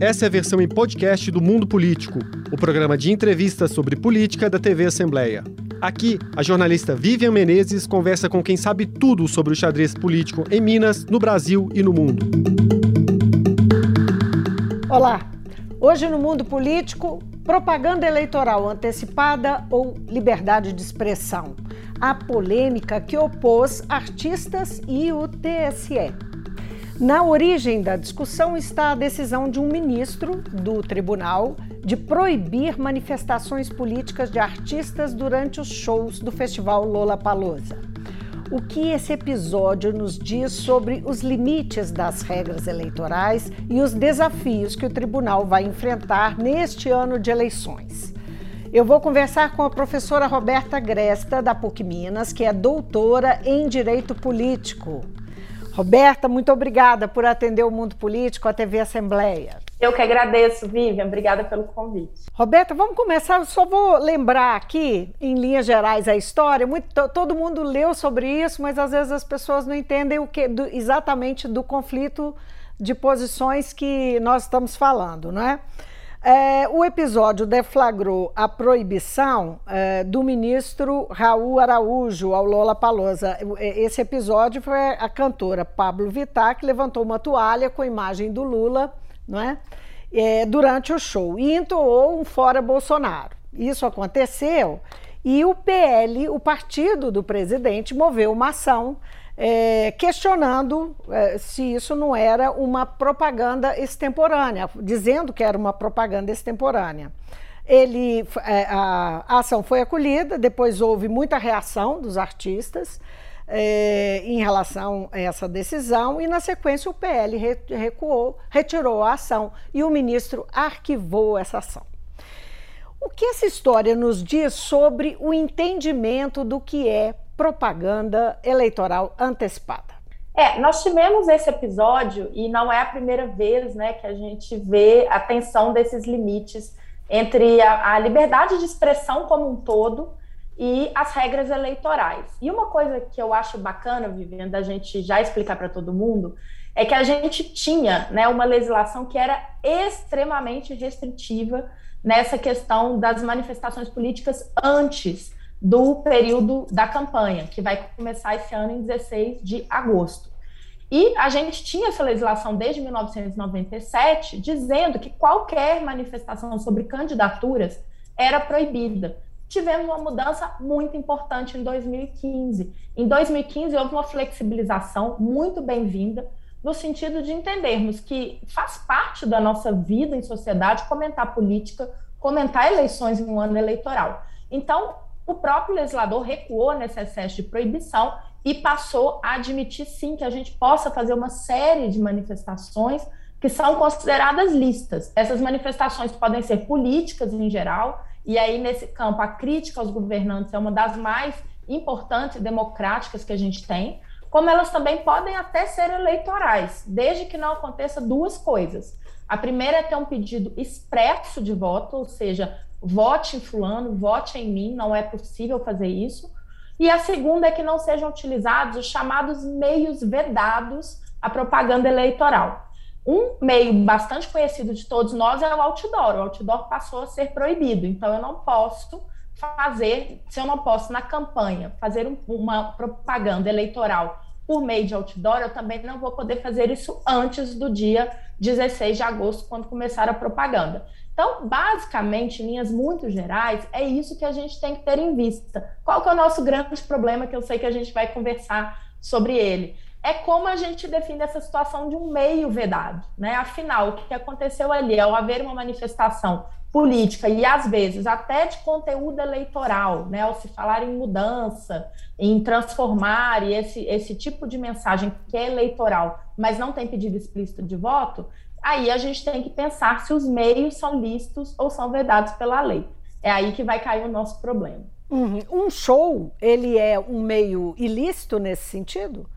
Essa é a versão em podcast do Mundo Político, o programa de entrevistas sobre política da TV Assembleia. Aqui, a jornalista Vivian Menezes conversa com quem sabe tudo sobre o xadrez político em Minas, no Brasil e no mundo. Olá! Hoje no Mundo Político, propaganda eleitoral antecipada ou liberdade de expressão? A polêmica que opôs artistas e o TSE. Na origem da discussão está a decisão de um ministro do tribunal de proibir manifestações políticas de artistas durante os shows do festival Lola Palosa. O que esse episódio nos diz sobre os limites das regras eleitorais e os desafios que o tribunal vai enfrentar neste ano de eleições? Eu vou conversar com a professora Roberta Gresta, da PUC Minas, que é doutora em Direito Político. Roberta, muito obrigada por atender o Mundo Político, a TV Assembleia. Eu que agradeço, Vivian. Obrigada pelo convite. Roberta, vamos começar. Eu só vou lembrar aqui, em linhas gerais, a história. Muito, todo mundo leu sobre isso, mas às vezes as pessoas não entendem o que do, exatamente do conflito de posições que nós estamos falando, não é? É, o episódio deflagrou a proibição é, do ministro Raul Araújo ao Lola Palosa. Esse episódio foi a cantora Pablo Vittar que levantou uma toalha com a imagem do Lula não é? é durante o show e entoou um fora Bolsonaro. Isso aconteceu e o PL, o partido do presidente, moveu uma ação é, questionando é, se isso não era uma propaganda extemporânea, dizendo que era uma propaganda extemporânea. Ele, é, a, a, ação foi acolhida, depois houve muita reação dos artistas é, em relação a essa decisão, e na sequência o PL recuou, retirou a ação e o ministro arquivou essa ação. O que essa história nos diz sobre o entendimento do que é propaganda eleitoral antecipada. É, nós tivemos esse episódio e não é a primeira vez né, que a gente vê a tensão desses limites entre a, a liberdade de expressão como um todo e as regras eleitorais. E uma coisa que eu acho bacana, Viviane, da gente já explicar para todo mundo, é que a gente tinha né, uma legislação que era extremamente restritiva nessa questão das manifestações políticas antes do período da campanha, que vai começar esse ano em 16 de agosto. E a gente tinha essa legislação desde 1997, dizendo que qualquer manifestação sobre candidaturas era proibida. Tivemos uma mudança muito importante em 2015. Em 2015, houve uma flexibilização muito bem-vinda, no sentido de entendermos que faz parte da nossa vida em sociedade comentar política, comentar eleições em um ano eleitoral. Então, o próprio legislador recuou nesse excesso de proibição e passou a admitir sim que a gente possa fazer uma série de manifestações que são consideradas listas. Essas manifestações podem ser políticas em geral, e aí nesse campo a crítica aos governantes é uma das mais importantes democráticas que a gente tem, como elas também podem até ser eleitorais, desde que não aconteça duas coisas. A primeira é ter um pedido expresso de voto, ou seja, vote em fulano, vote em mim, não é possível fazer isso. E a segunda é que não sejam utilizados os chamados meios vedados à propaganda eleitoral. Um meio bastante conhecido de todos nós é o outdoor. O outdoor passou a ser proibido, então eu não posso fazer, se eu não posso na campanha fazer um, uma propaganda eleitoral por meio de outdoor, eu também não vou poder fazer isso antes do dia 16 de agosto, quando começar a propaganda. Então, basicamente, em linhas muito gerais, é isso que a gente tem que ter em vista. Qual que é o nosso grande problema, que eu sei que a gente vai conversar sobre ele? É como a gente define essa situação de um meio vedado, né? Afinal, o que aconteceu ali, ao haver uma manifestação política e às vezes até de conteúdo eleitoral, né, ao se falar em mudança, em transformar e esse, esse tipo de mensagem que é eleitoral, mas não tem pedido explícito de voto, aí a gente tem que pensar se os meios são lícitos ou são vedados pela lei. É aí que vai cair o nosso problema. Uhum. Um show, ele é um meio ilícito nesse sentido?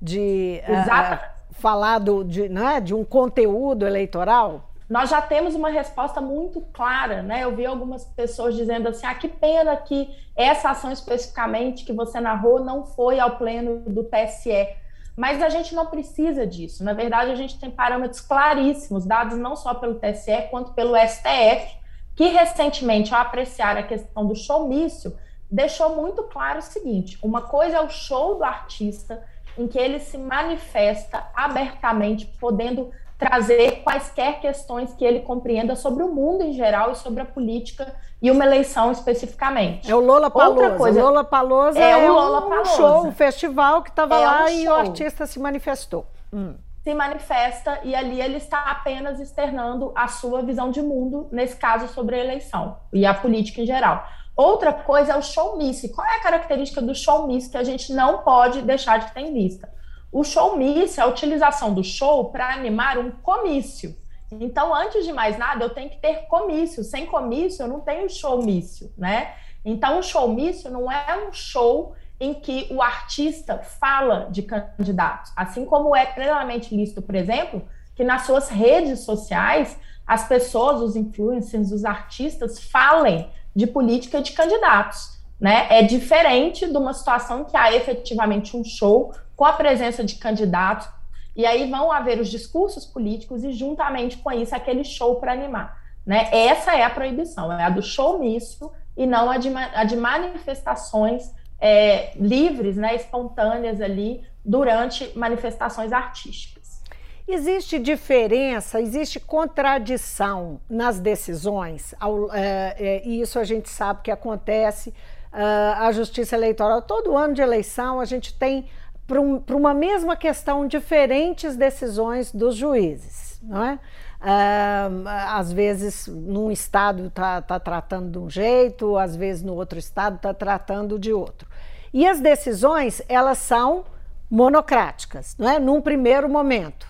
De uh, falar do, de, né, de um conteúdo eleitoral? Nós já temos uma resposta muito clara, né? Eu vi algumas pessoas dizendo assim: ah, que pena que essa ação especificamente que você narrou não foi ao pleno do TSE Mas a gente não precisa disso. Na verdade, a gente tem parâmetros claríssimos, dados não só pelo TSE, quanto pelo STF, que recentemente, ao apreciar a questão do showmício, deixou muito claro o seguinte: uma coisa é o show do artista, em que ele se manifesta abertamente, podendo trazer quaisquer questões que ele compreenda sobre o mundo em geral e sobre a política e uma eleição especificamente. É o Lola Palosa. Coisa, Lola Palosa é, é Lola um show, um festival que estava é lá um e o artista se manifestou. Hum. Se manifesta e ali ele está apenas externando a sua visão de mundo, nesse caso sobre a eleição e a política em geral. Outra coisa é o showmice. Qual é a característica do showmice que a gente não pode deixar de ter em vista? O showmice é a utilização do show para animar um comício. Então, antes de mais nada, eu tenho que ter comício. Sem comício, eu não tenho showmício, né? Então, o showmício não é um show em que o artista fala de candidatos, assim como é plenamente lícito, por exemplo, que nas suas redes sociais as pessoas, os influencers, os artistas falem de política de candidatos. Né? É diferente de uma situação que há efetivamente um show com a presença de candidatos, e aí vão haver os discursos políticos e, juntamente com isso, aquele show para animar. Né? Essa é a proibição, é a do showmício e não a de, a de manifestações é, livres, né, espontâneas ali durante manifestações artísticas. Existe diferença, existe contradição nas decisões, ao, é, é, e isso a gente sabe que acontece. Uh, a Justiça Eleitoral, todo ano de eleição, a gente tem, para um, uma mesma questão, diferentes decisões dos juízes, não é? Uh, às vezes, num estado está tá tratando de um jeito, às vezes no outro estado está tratando de outro. E as decisões, elas são monocráticas, não é? Num primeiro momento.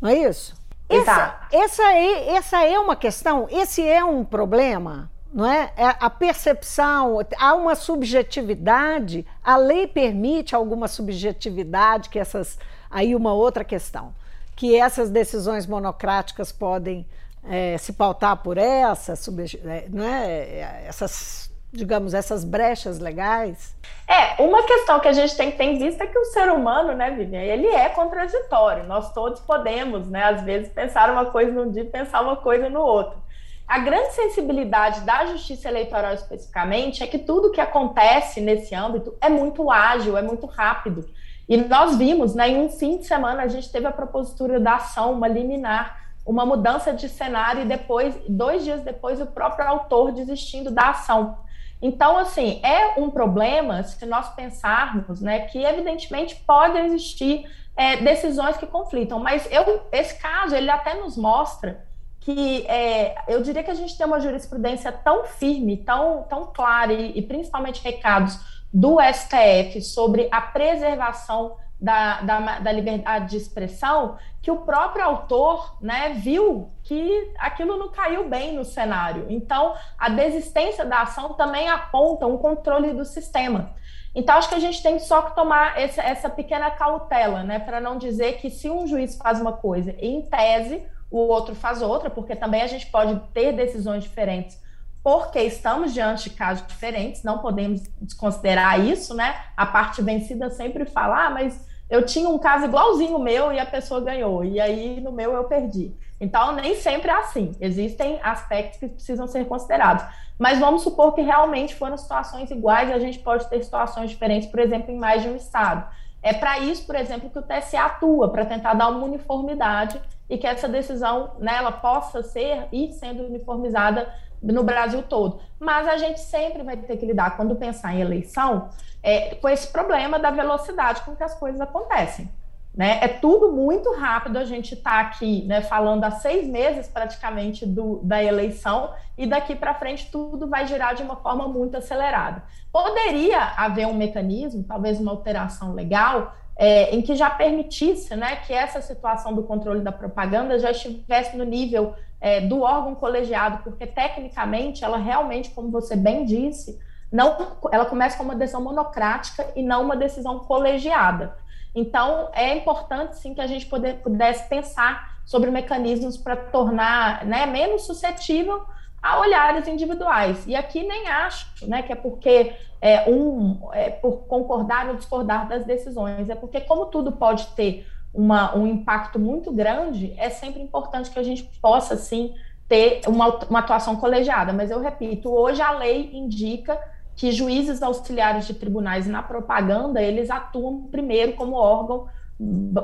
Não é isso? Essa, essa, é, essa é uma questão, esse é um problema, não é? é? A percepção, há uma subjetividade, a lei permite alguma subjetividade, que essas. Aí uma outra questão, que essas decisões monocráticas podem é, se pautar por essa, é, não é? essas digamos, essas brechas legais? É, uma questão que a gente tem que ter em vista é que o ser humano, né, Vivian, ele é contraditório. Nós todos podemos, né, às vezes, pensar uma coisa num dia e pensar uma coisa no outro. A grande sensibilidade da justiça eleitoral especificamente é que tudo que acontece nesse âmbito é muito ágil, é muito rápido. E nós vimos, né, em um fim de semana, a gente teve a propositura da ação, uma liminar, uma mudança de cenário, e depois, dois dias depois, o próprio autor desistindo da ação. Então, assim, é um problema se nós pensarmos né, que, evidentemente, podem existir é, decisões que conflitam, mas eu, esse caso, ele até nos mostra que é, eu diria que a gente tem uma jurisprudência tão firme, tão, tão clara, e, e principalmente recados do STF sobre a preservação da, da, da, liberdade de expressão, que o próprio autor né, viu que aquilo não caiu bem no cenário. Então, a desistência da ação também aponta um controle do sistema. Então, acho que a gente tem só que tomar essa, essa pequena cautela, né, para não dizer que se um juiz faz uma coisa em tese, o outro faz outra, porque também a gente pode ter decisões diferentes porque estamos diante de casos diferentes, não podemos desconsiderar isso, né? A parte vencida sempre fala, ah, mas eu tinha um caso igualzinho o meu e a pessoa ganhou, e aí no meu eu perdi. Então, nem sempre é assim. Existem aspectos que precisam ser considerados. Mas vamos supor que realmente foram situações iguais e a gente pode ter situações diferentes, por exemplo, em mais de um estado. É para isso, por exemplo, que o TSE atua, para tentar dar uma uniformidade e que essa decisão né, ela possa ser e sendo uniformizada no Brasil todo. Mas a gente sempre vai ter que lidar, quando pensar em eleição, é, com esse problema da velocidade com que as coisas acontecem. Né? É tudo muito rápido. A gente está aqui né, falando há seis meses praticamente do, da eleição e daqui para frente tudo vai girar de uma forma muito acelerada. Poderia haver um mecanismo, talvez uma alteração legal, é, em que já permitisse né, que essa situação do controle da propaganda já estivesse no nível é, do órgão colegiado, porque tecnicamente ela realmente, como você bem disse, não, ela começa com uma decisão monocrática e não uma decisão colegiada. Então, é importante, sim, que a gente poder, pudesse pensar sobre mecanismos para tornar né, menos suscetível a olhares individuais. E aqui nem acho né, que é porque é, um é, por concordar ou discordar das decisões, é porque, como tudo pode ter uma, um impacto muito grande, é sempre importante que a gente possa, sim, ter uma, uma atuação colegiada. Mas eu repito, hoje a lei indica que juízes auxiliares de tribunais na propaganda, eles atuam primeiro como órgão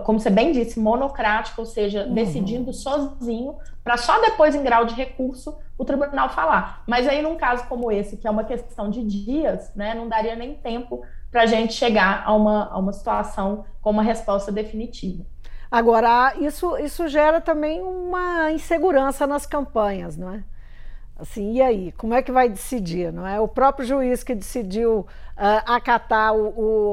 como você bem disse, monocrático, ou seja, uhum. decidindo sozinho, para só depois, em grau de recurso, o tribunal falar. Mas aí, num caso como esse, que é uma questão de dias, né, não daria nem tempo para a gente chegar a uma, a uma situação com uma resposta definitiva. Agora, isso, isso gera também uma insegurança nas campanhas, não é? Assim, e aí, como é que vai decidir? Não é o próprio juiz que decidiu uh, acatar o,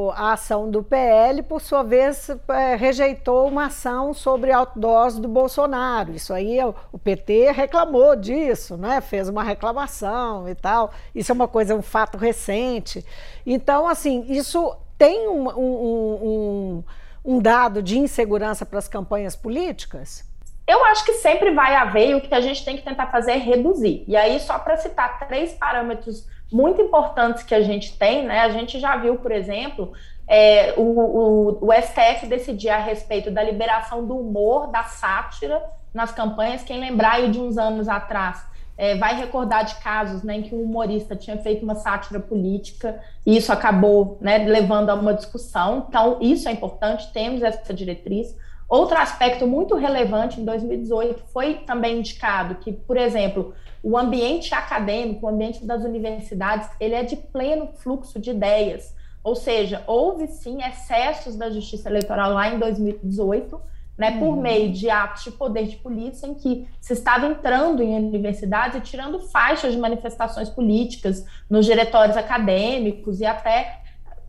o, a ação do PL, por sua vez, é, rejeitou uma ação sobre outdoors do Bolsonaro. Isso aí o PT reclamou disso, né? Fez uma reclamação e tal. Isso é uma coisa, um fato recente. Então, assim, isso tem um, um, um, um dado de insegurança para as campanhas políticas? Eu acho que sempre vai haver e o que a gente tem que tentar fazer é reduzir. E aí, só para citar três parâmetros muito importantes que a gente tem, né? A gente já viu, por exemplo, é, o, o, o, STF decidir a respeito da liberação do humor, da sátira nas campanhas. Quem lembrar aí de uns anos atrás é, vai recordar de casos né, em que um humorista tinha feito uma sátira política e isso acabou né, levando a uma discussão. Então, isso é importante, temos essa diretriz. Outro aspecto muito relevante em 2018 foi também indicado que, por exemplo, o ambiente acadêmico, o ambiente das universidades, ele é de pleno fluxo de ideias. Ou seja, houve sim excessos da justiça eleitoral lá em 2018, né, por uhum. meio de atos de poder de polícia em que se estava entrando em universidades e tirando faixas de manifestações políticas nos diretórios acadêmicos e até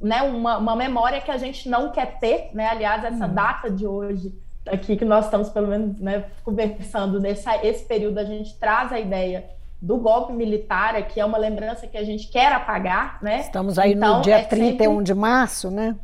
né, uma, uma memória que a gente não quer ter, né? Aliás, essa hum. data de hoje aqui que nós estamos pelo menos né, conversando nesse esse período a gente traz a ideia do golpe militar, que é uma lembrança que a gente quer apagar, né? Estamos aí então, no dia é 31 sempre... de março, né?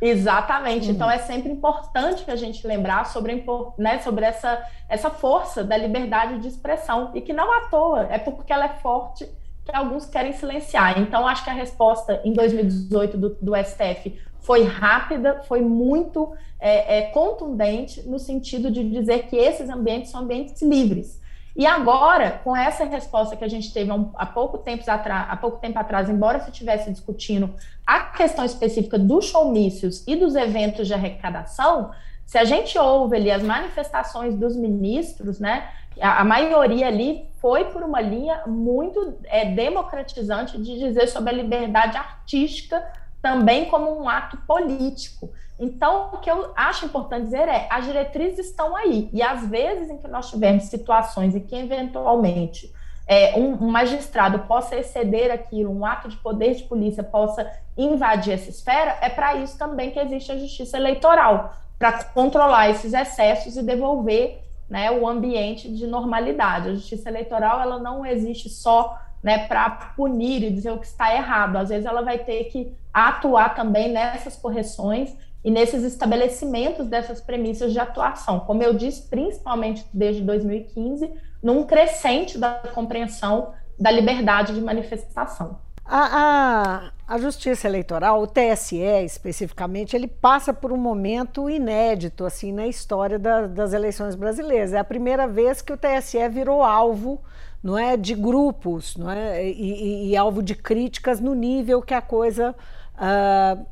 Exatamente. Uhum. Então é sempre importante que a gente lembrar sobre, né, sobre essa, essa força da liberdade de expressão e que não à toa, é porque ela é forte que alguns querem silenciar. Então, acho que a resposta em 2018 do, do STF foi rápida, foi muito é, é, contundente no sentido de dizer que esses ambientes são ambientes livres. E agora, com essa resposta que a gente teve há, pouco, tempo atrás, há pouco tempo atrás, embora se estivesse discutindo a questão específica dos showmícios e dos eventos de arrecadação, se a gente ouve ali as manifestações dos ministros, né, a, a maioria ali foi por uma linha muito é, democratizante de dizer sobre a liberdade artística também como um ato político. Então, o que eu acho importante dizer é: as diretrizes estão aí, e às vezes em que nós tivermos situações em que, eventualmente, é, um, um, magistrado possa exceder aquilo, um ato de poder de polícia possa invadir essa esfera, é para isso também que existe a justiça eleitoral para controlar esses excessos e devolver né, o ambiente de normalidade. A justiça eleitoral ela não existe só né, para punir e dizer o que está errado. Às vezes ela vai ter que atuar também nessas correções e nesses estabelecimentos dessas premissas de atuação. Como eu disse, principalmente desde 2015, num crescente da compreensão da liberdade de manifestação. A, a, a, Justiça Eleitoral, o TSE especificamente, ele passa por um momento inédito assim na história da, das eleições brasileiras. É a primeira vez que o TSE virou alvo não é, de grupos não é, e, e, e alvo de críticas no nível que a coisa. Uh,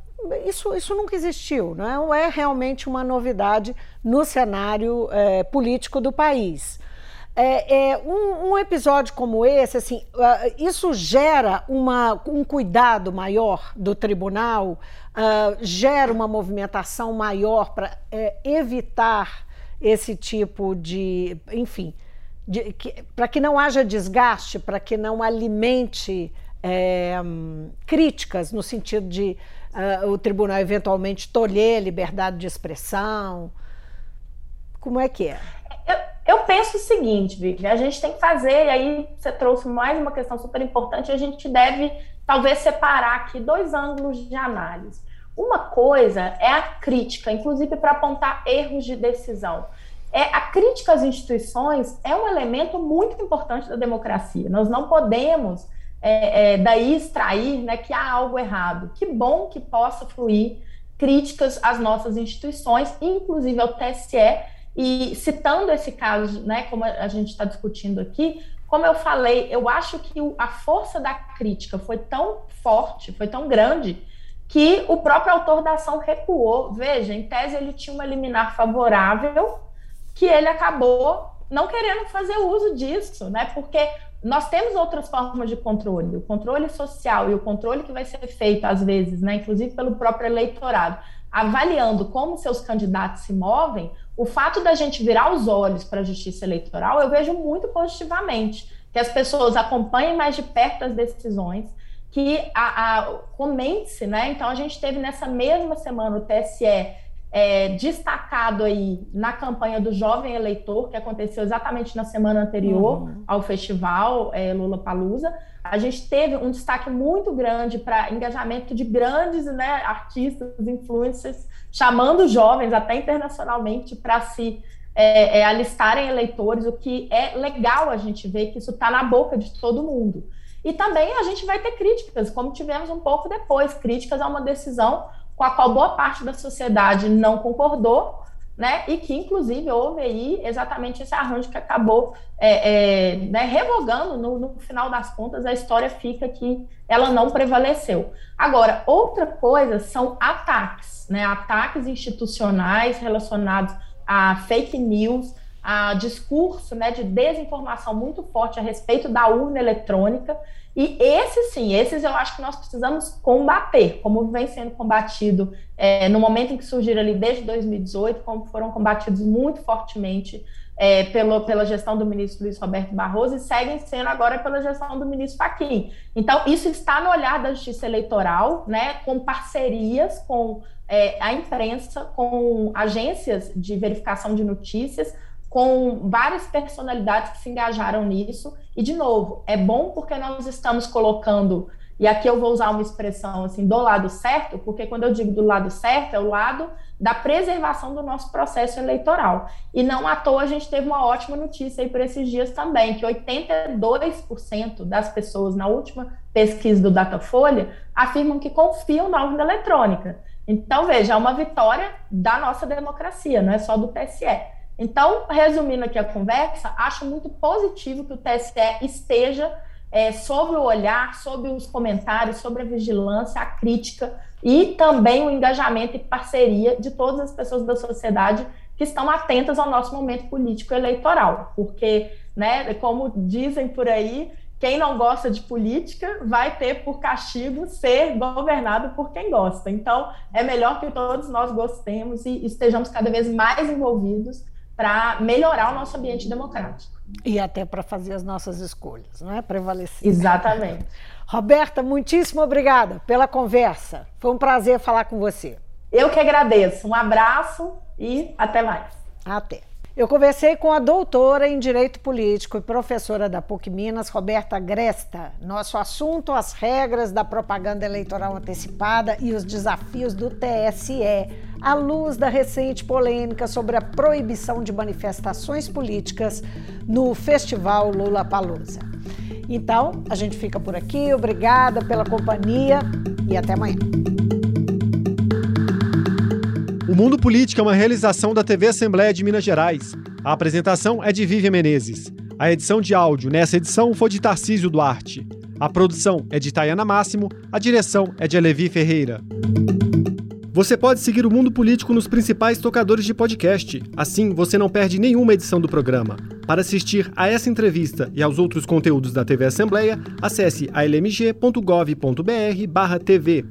isso, isso nunca existiu, não é? é realmente uma novidade no cenário é, político do país. É, é, um, um, episódio como esse, assim, uh, isso gera uma, um cuidado maior do tribunal, uh, gera uma movimentação maior para é, evitar esse tipo de, enfim, para que não haja desgaste, para que não alimente é, críticas no sentido de uh, o tribunal eventualmente tolher liberdade de expressão. Como é que é? Eu penso o seguinte, Vicky, a gente tem que fazer, e aí você trouxe mais uma questão super importante, a gente deve talvez separar aqui dois ângulos de análise. Uma coisa é a crítica, inclusive para apontar erros de decisão. é, a crítica às instituições é um elemento muito importante da democracia. Nós não podemos é, é, daí extrair né, que há algo errado. Que bom que possa fluir críticas às nossas instituições, inclusive ao TSE, e citando esse caso, né, como a gente está discutindo aqui, como eu falei, eu acho que a força da crítica foi tão forte, foi tão grande, que o próprio autor da ação recuou. Veja, em tese ele tinha uma liminar favorável, que ele acabou não querendo fazer uso disso, né? Porque nós temos outras formas de controle, o controle social e o controle que vai ser feito, às vezes, né, inclusive pelo próprio eleitorado, avaliando como seus candidatos se movem, o fato da gente virar os olhos para a justiça eleitoral, eu vejo muito positivamente, que as pessoas acompanhem mais de perto as decisões, que a, a comente-se, né? Então, a gente teve nessa mesma semana o TSE é, destacado aí na campanha do jovem eleitor, que aconteceu exatamente na semana anterior uhum. ao festival é, Lula Palusa. A gente teve um destaque muito grande para engajamento de grandes né, artistas, influencers, chamando jovens, até internacionalmente, para se é, é, alistarem eleitores, o que é legal a gente ver que isso está na boca de todo mundo. E também a gente vai ter críticas, como tivemos um pouco depois, críticas a uma decisão com a qual boa parte da sociedade não concordou, né? E que, inclusive, houve aí exatamente esse arranjo que acabou é, é, né, revogando, no, no, final das contas, a história fica que ela não prevaleceu. Agora, outra coisa são ataques, né? Ataques institucionais relacionados a fake news, a discurso né, de desinformação muito forte a respeito da urna eletrônica. E esses sim, esses eu acho que nós precisamos combater, como vem sendo combatido é, no momento em que surgiram ali desde 2018, como foram combatidos muito fortemente é, pelo, pela gestão do ministro Luiz Roberto Barroso e seguem sendo agora pela gestão do ministro Fachin. Então, isso está no olhar da justiça eleitoral, né, com parcerias com é, a imprensa, com agências de verificação de notícias, com várias personalidades que se engajaram nisso. E, de novo, é bom porque nós estamos colocando, e aqui eu vou usar uma expressão assim, do lado certo, porque quando eu digo do lado certo, é o lado da preservação do nosso processo eleitoral. E não à toa a gente teve uma ótima notícia aí por esses dias também, que 82% das pessoas, na última pesquisa do Datafolha, afirmam que confiam na urna eletrônica. Então, veja, é uma vitória da nossa democracia, não é só do TSE. Então, resumindo aqui a conversa, acho muito positivo que o TSE esteja é, sobre o olhar, sobre os comentários, sobre a vigilância, a crítica e também o engajamento e parceria de todas as pessoas da sociedade que estão atentas ao nosso momento político eleitoral, porque, né, como dizem por aí, quem não gosta de política vai ter por castigo ser governado por quem gosta. Então, é melhor que todos nós gostemos e estejamos cada vez mais envolvidos para melhorar o nosso ambiente democrático. E até para fazer as nossas escolhas, não é? Prevalecer. Exatamente. Roberta, muitíssimo obrigada pela conversa. Foi um prazer falar com você. Eu que agradeço. Um abraço e até mais. Até. Eu conversei com a doutora em Direito Político e professora da PUC Minas, Roberta Gresta. Nosso assunto: as regras da propaganda eleitoral antecipada e os desafios do TSE, à luz da recente polêmica sobre a proibição de manifestações políticas no Festival Lula Palusa. Então, a gente fica por aqui. Obrigada pela companhia e até amanhã. O Mundo Político é uma realização da TV Assembleia de Minas Gerais. A apresentação é de Vivian Menezes. A edição de áudio nessa edição foi de Tarcísio Duarte. A produção é de Tayana Máximo, a direção é de Alevi Ferreira. Você pode seguir o Mundo Político nos principais tocadores de podcast. Assim, você não perde nenhuma edição do programa. Para assistir a essa entrevista e aos outros conteúdos da TV Assembleia, acesse almg.gov.br/tv.